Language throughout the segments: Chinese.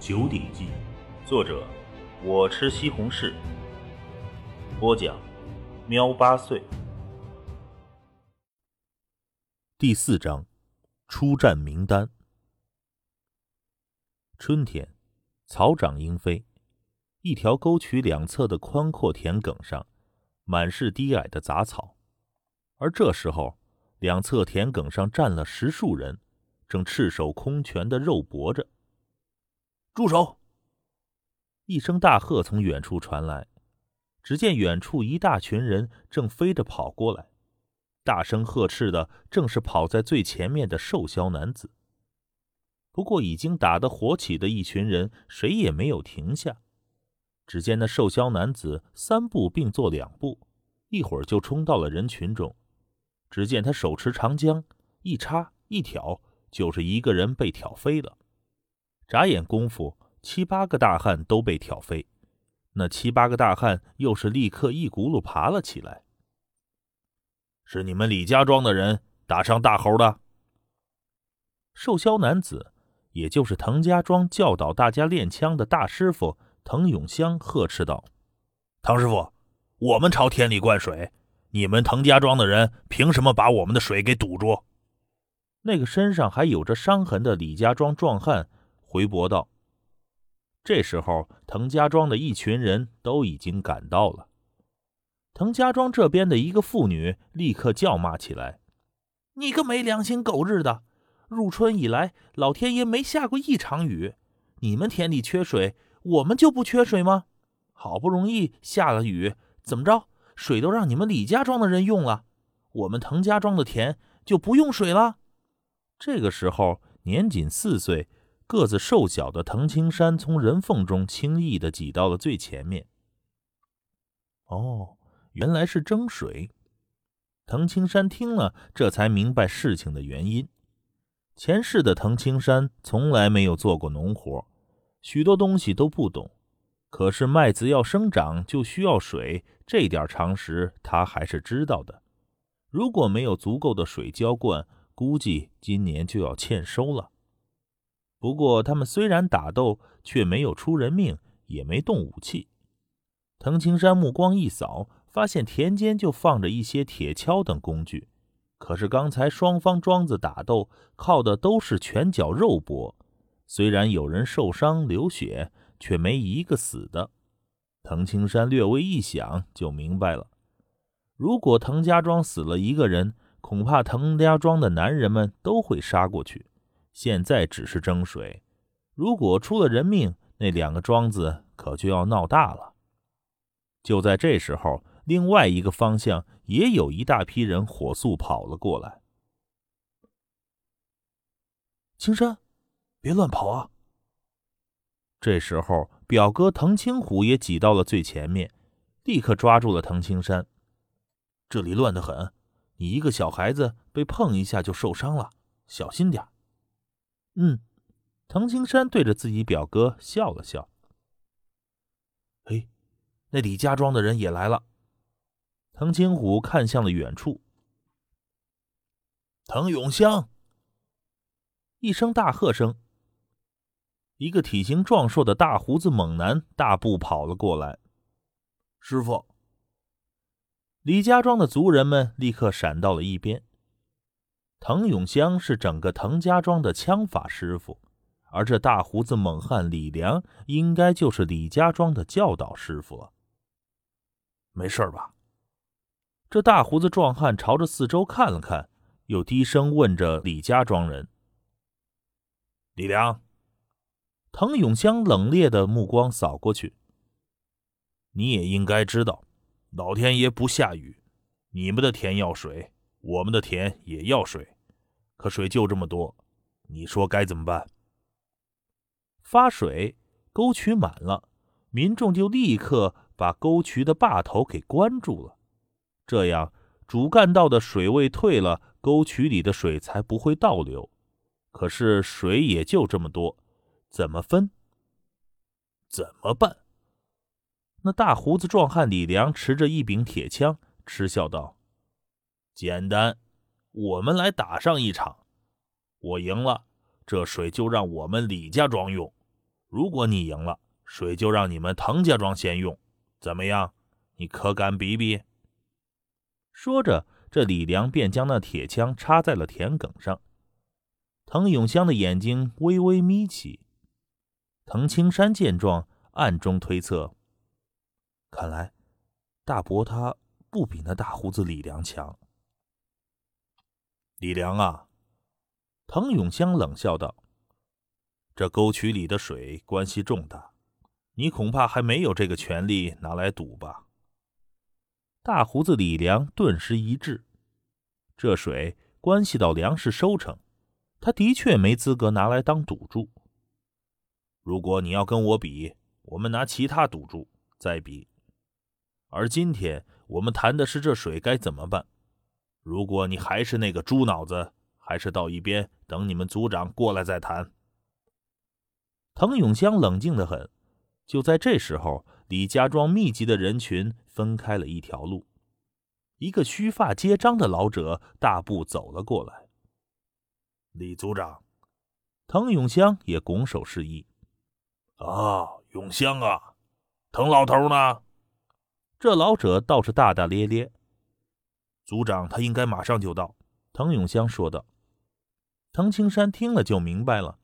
九鼎记》，作者我吃西红柿，播讲喵八岁。第四章，出战名单。春天，草长莺飞，一条沟渠两侧的宽阔田埂上，满是低矮的杂草，而这时候，两侧田埂上站了十数人。正赤手空拳的肉搏着。住手！一声大喝从远处传来，只见远处一大群人正飞着跑过来，大声呵斥的正是跑在最前面的瘦削男子。不过，已经打得火起的一群人，谁也没有停下。只见那瘦削男子三步并作两步，一会儿就冲到了人群中。只见他手持长枪，一插一挑。就是一个人被挑飞了，眨眼功夫，七八个大汉都被挑飞。那七八个大汉又是立刻一骨碌爬了起来。是你们李家庄的人打伤大猴的？瘦削男子，也就是滕家庄教导大家练枪的大师傅滕永香呵斥道：“滕师傅，我们朝田里灌水，你们滕家庄的人凭什么把我们的水给堵住？”那个身上还有着伤痕的李家庄壮汉回驳道：“这时候，滕家庄的一群人都已经赶到了。滕家庄这边的一个妇女立刻叫骂起来：‘你个没良心狗日的！入春以来，老天爷没下过一场雨，你们田里缺水，我们就不缺水吗？好不容易下了雨，怎么着？水都让你们李家庄的人用了，我们滕家庄的田就不用水了？’”这个时候，年仅四岁、个子瘦小的滕青山从人缝中轻易地挤到了最前面。哦，原来是蒸水。滕青山听了，这才明白事情的原因。前世的滕青山从来没有做过农活，许多东西都不懂。可是麦子要生长就需要水，这点常识他还是知道的。如果没有足够的水浇灌，估计今年就要欠收了。不过他们虽然打斗，却没有出人命，也没动武器。滕青山目光一扫，发现田间就放着一些铁锹等工具。可是刚才双方庄子打斗，靠的都是拳脚肉搏，虽然有人受伤流血，却没一个死的。滕青山略微一想，就明白了：如果滕家庄死了一个人，恐怕滕家庄的男人们都会杀过去。现在只是争水，如果出了人命，那两个庄子可就要闹大了。就在这时候，另外一个方向也有一大批人火速跑了过来。青山，别乱跑啊！这时候，表哥滕青虎也挤到了最前面，立刻抓住了滕青山。这里乱得很。你一个小孩子被碰一下就受伤了，小心点嗯，滕青山对着自己表哥笑了笑。嘿，那李家庄的人也来了。滕青虎看向了远处。滕永香，一声大喝声，一个体型壮硕的大胡子猛男大步跑了过来。师傅。李家庄的族人们立刻闪到了一边。滕永香是整个滕家庄的枪法师傅，而这大胡子猛汉李良应该就是李家庄的教导师傅了。没事吧？这大胡子壮汉朝着四周看了看，又低声问着李家庄人：“李良。”滕永香冷冽的目光扫过去：“你也应该知道。”老天爷不下雨，你们的田要水，我们的田也要水，可水就这么多，你说该怎么办？发水，沟渠满了，民众就立刻把沟渠的坝头给关住了，这样主干道的水位退了，沟渠里的水才不会倒流。可是水也就这么多，怎么分？怎么办？那大胡子壮汉李良持着一柄铁枪，嗤笑道：“简单，我们来打上一场。我赢了，这水就让我们李家庄用；如果你赢了，水就让你们滕家庄先用，怎么样？你可敢比比？”说着，这李良便将那铁枪插在了田埂上。滕永香的眼睛微微眯起。滕青山见状，暗中推测：看来大伯他不比那大胡子李良强。李良啊，滕永香冷笑道：“这沟渠里的水关系重大，你恐怕还没有这个权利拿来赌吧？”大胡子李良顿时一滞，这水关系到粮食收成，他的确没资格拿来当赌注。如果你要跟我比，我们拿其他赌注再比。而今天我们谈的是这水该怎么办。如果你还是那个猪脑子，还是到一边等你们族长过来再谈。滕永香冷静的很。就在这时候，李家庄密集的人群。分开了一条路，一个须发皆张的老者大步走了过来。李组长，滕永香也拱手示意。啊，永香啊，滕老头呢？这老者倒是大大咧咧。组长他应该马上就到。滕永香说道。滕青山听了就明白了，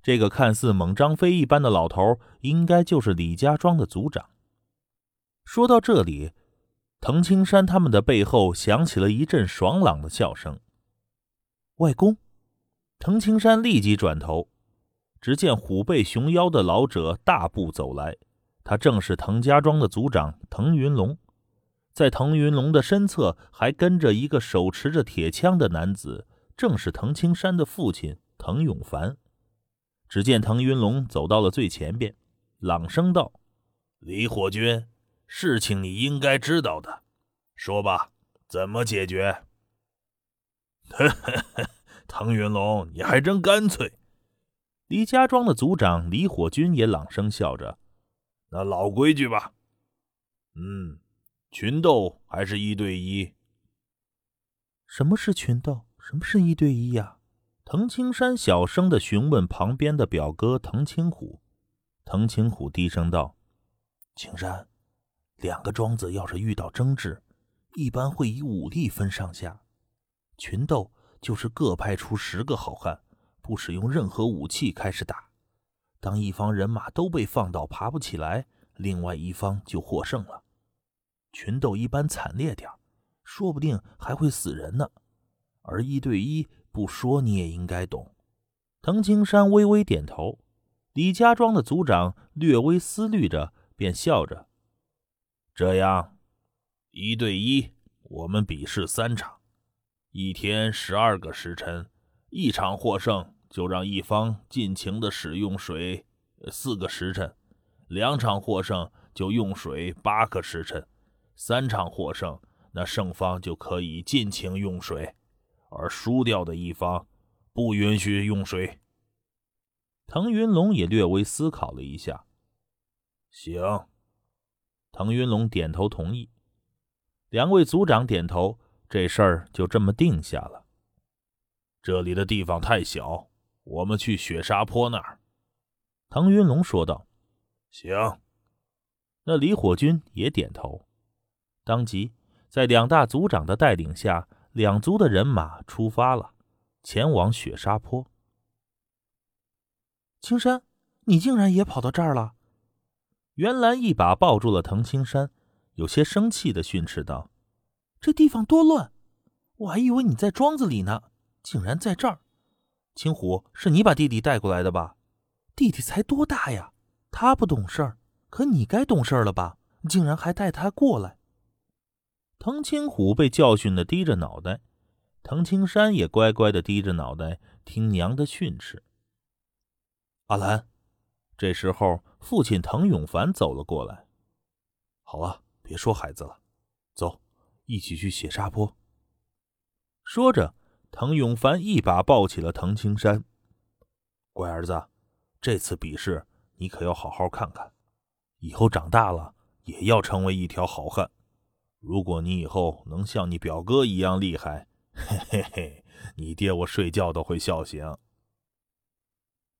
这个看似猛张飞一般的老头，应该就是李家庄的族长。说到这里，滕青山他们的背后响起了一阵爽朗的笑声。外公，滕青山立即转头，只见虎背熊腰的老者大步走来，他正是滕家庄的族长滕云龙，在滕云龙的身侧还跟着一个手持着铁枪的男子，正是滕青山的父亲滕永凡。只见滕云龙走到了最前边，朗声道：“李火军。”事情你应该知道的，说吧，怎么解决？呵呵呵，滕云龙，你还真干脆。李家庄的族长李火军也朗声笑着：“那老规矩吧，嗯，群斗还是一对一？什么是群斗？什么是一对一呀？”滕青山小声的询问旁边的表哥滕青虎。滕青虎低声道：“青山。”两个庄子要是遇到争执，一般会以武力分上下。群斗就是各派出十个好汉，不使用任何武器开始打。当一方人马都被放倒，爬不起来，另外一方就获胜了。群斗一般惨烈点说不定还会死人呢。而一对一，不说你也应该懂。滕青山微微点头，李家庄的族长略微思虑着，便笑着。这样，一对一，我们比试三场，一天十二个时辰，一场获胜就让一方尽情的使用水四个时辰，两场获胜就用水八个时辰，三场获胜，那胜方就可以尽情用水，而输掉的一方不允许用水。滕云龙也略微思考了一下，行。滕云龙点头同意，两位族长点头，这事儿就这么定下了。这里的地方太小，我们去雪沙坡那儿。滕云龙说道：“行。”那李火军也点头。当即，在两大族长的带领下，两族的人马出发了，前往雪沙坡。青山，你竟然也跑到这儿了？袁兰一把抱住了滕青山，有些生气的训斥道：“这地方多乱！我还以为你在庄子里呢，竟然在这儿。青虎，是你把弟弟带过来的吧？弟弟才多大呀？他不懂事儿，可你该懂事儿了吧？竟然还带他过来。”滕青虎被教训的低着脑袋，滕青山也乖乖的低着脑袋听娘的训斥。阿兰。这时候，父亲滕永凡走了过来。好了，别说孩子了，走，一起去雪沙坡。说着，滕永凡一把抱起了滕青山。乖儿子，这次比试你可要好好看看，以后长大了也要成为一条好汉。如果你以后能像你表哥一样厉害，嘿嘿嘿，你爹我睡觉都会笑醒。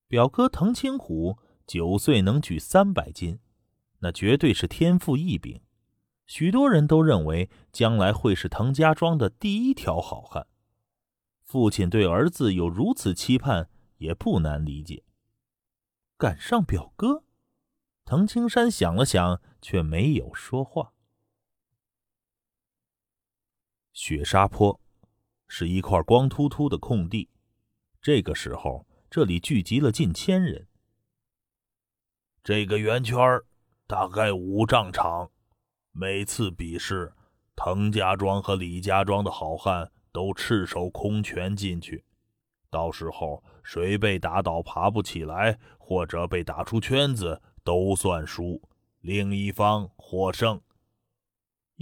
表哥滕青虎。九岁能举三百斤，那绝对是天赋异禀。许多人都认为将来会是滕家庄的第一条好汉。父亲对儿子有如此期盼，也不难理解。赶上表哥，滕青山想了想，却没有说话。雪沙坡是一块光秃秃的空地，这个时候这里聚集了近千人。这个圆圈大概五丈长。每次比试，滕家庄和李家庄的好汉都赤手空拳进去。到时候谁被打倒爬不起来，或者被打出圈子，都算输，另一方获胜。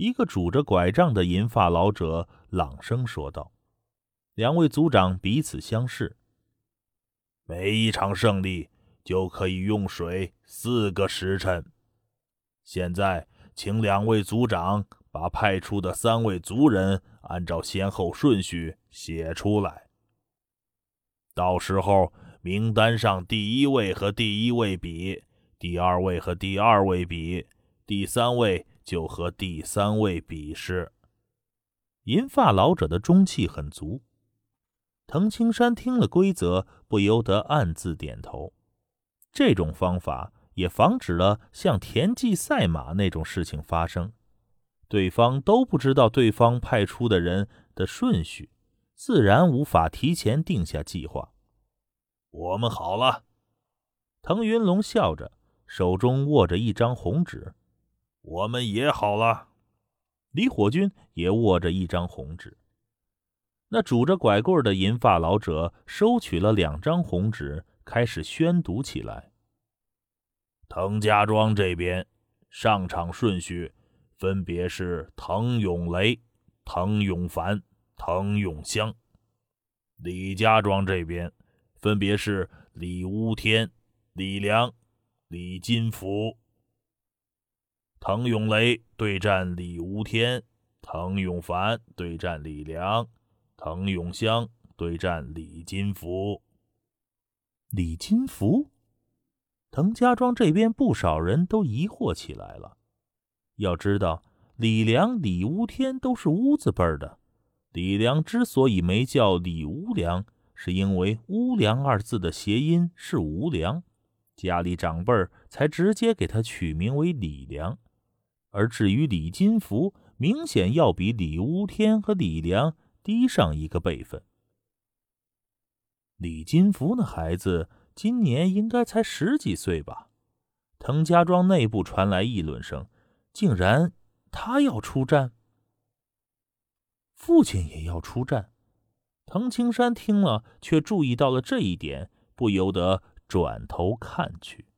一个拄着拐杖的银发老者朗声说道：“两位族长彼此相视。每一场胜利就可以用水四个时辰。现在。”请两位族长把派出的三位族人按照先后顺序写出来。到时候名单上第一位和第一位比，第二位和第二位比，第三位就和第三位比试。银发老者的中气很足。藤青山听了规则，不由得暗自点头。这种方法。也防止了像田忌赛马那种事情发生。对方都不知道对方派出的人的顺序，自然无法提前定下计划。我们好了，腾云龙笑着，手中握着一张红纸。我们也好了，李火军也握着一张红纸。那拄着拐棍的银发老者收取了两张红纸，开始宣读起来。滕家庄这边上场顺序分别是滕永雷、滕永凡、滕永香；李家庄这边分别是李乌天、李良、李金福。滕永雷对战李无天，滕永凡对战李良，滕永香对战李金福。李金福。滕家庄这边不少人都疑惑起来了。要知道，李良、李无天都是乌字辈儿的。李良之所以没叫李无良，是因为“乌良”二字的谐音是“无良”，家里长辈儿才直接给他取名为李良。而至于李金福，明显要比李乌天和李良低上一个辈分。李金福那孩子。今年应该才十几岁吧？滕家庄内部传来议论声，竟然他要出战，父亲也要出战。滕青山听了，却注意到了这一点，不由得转头看去。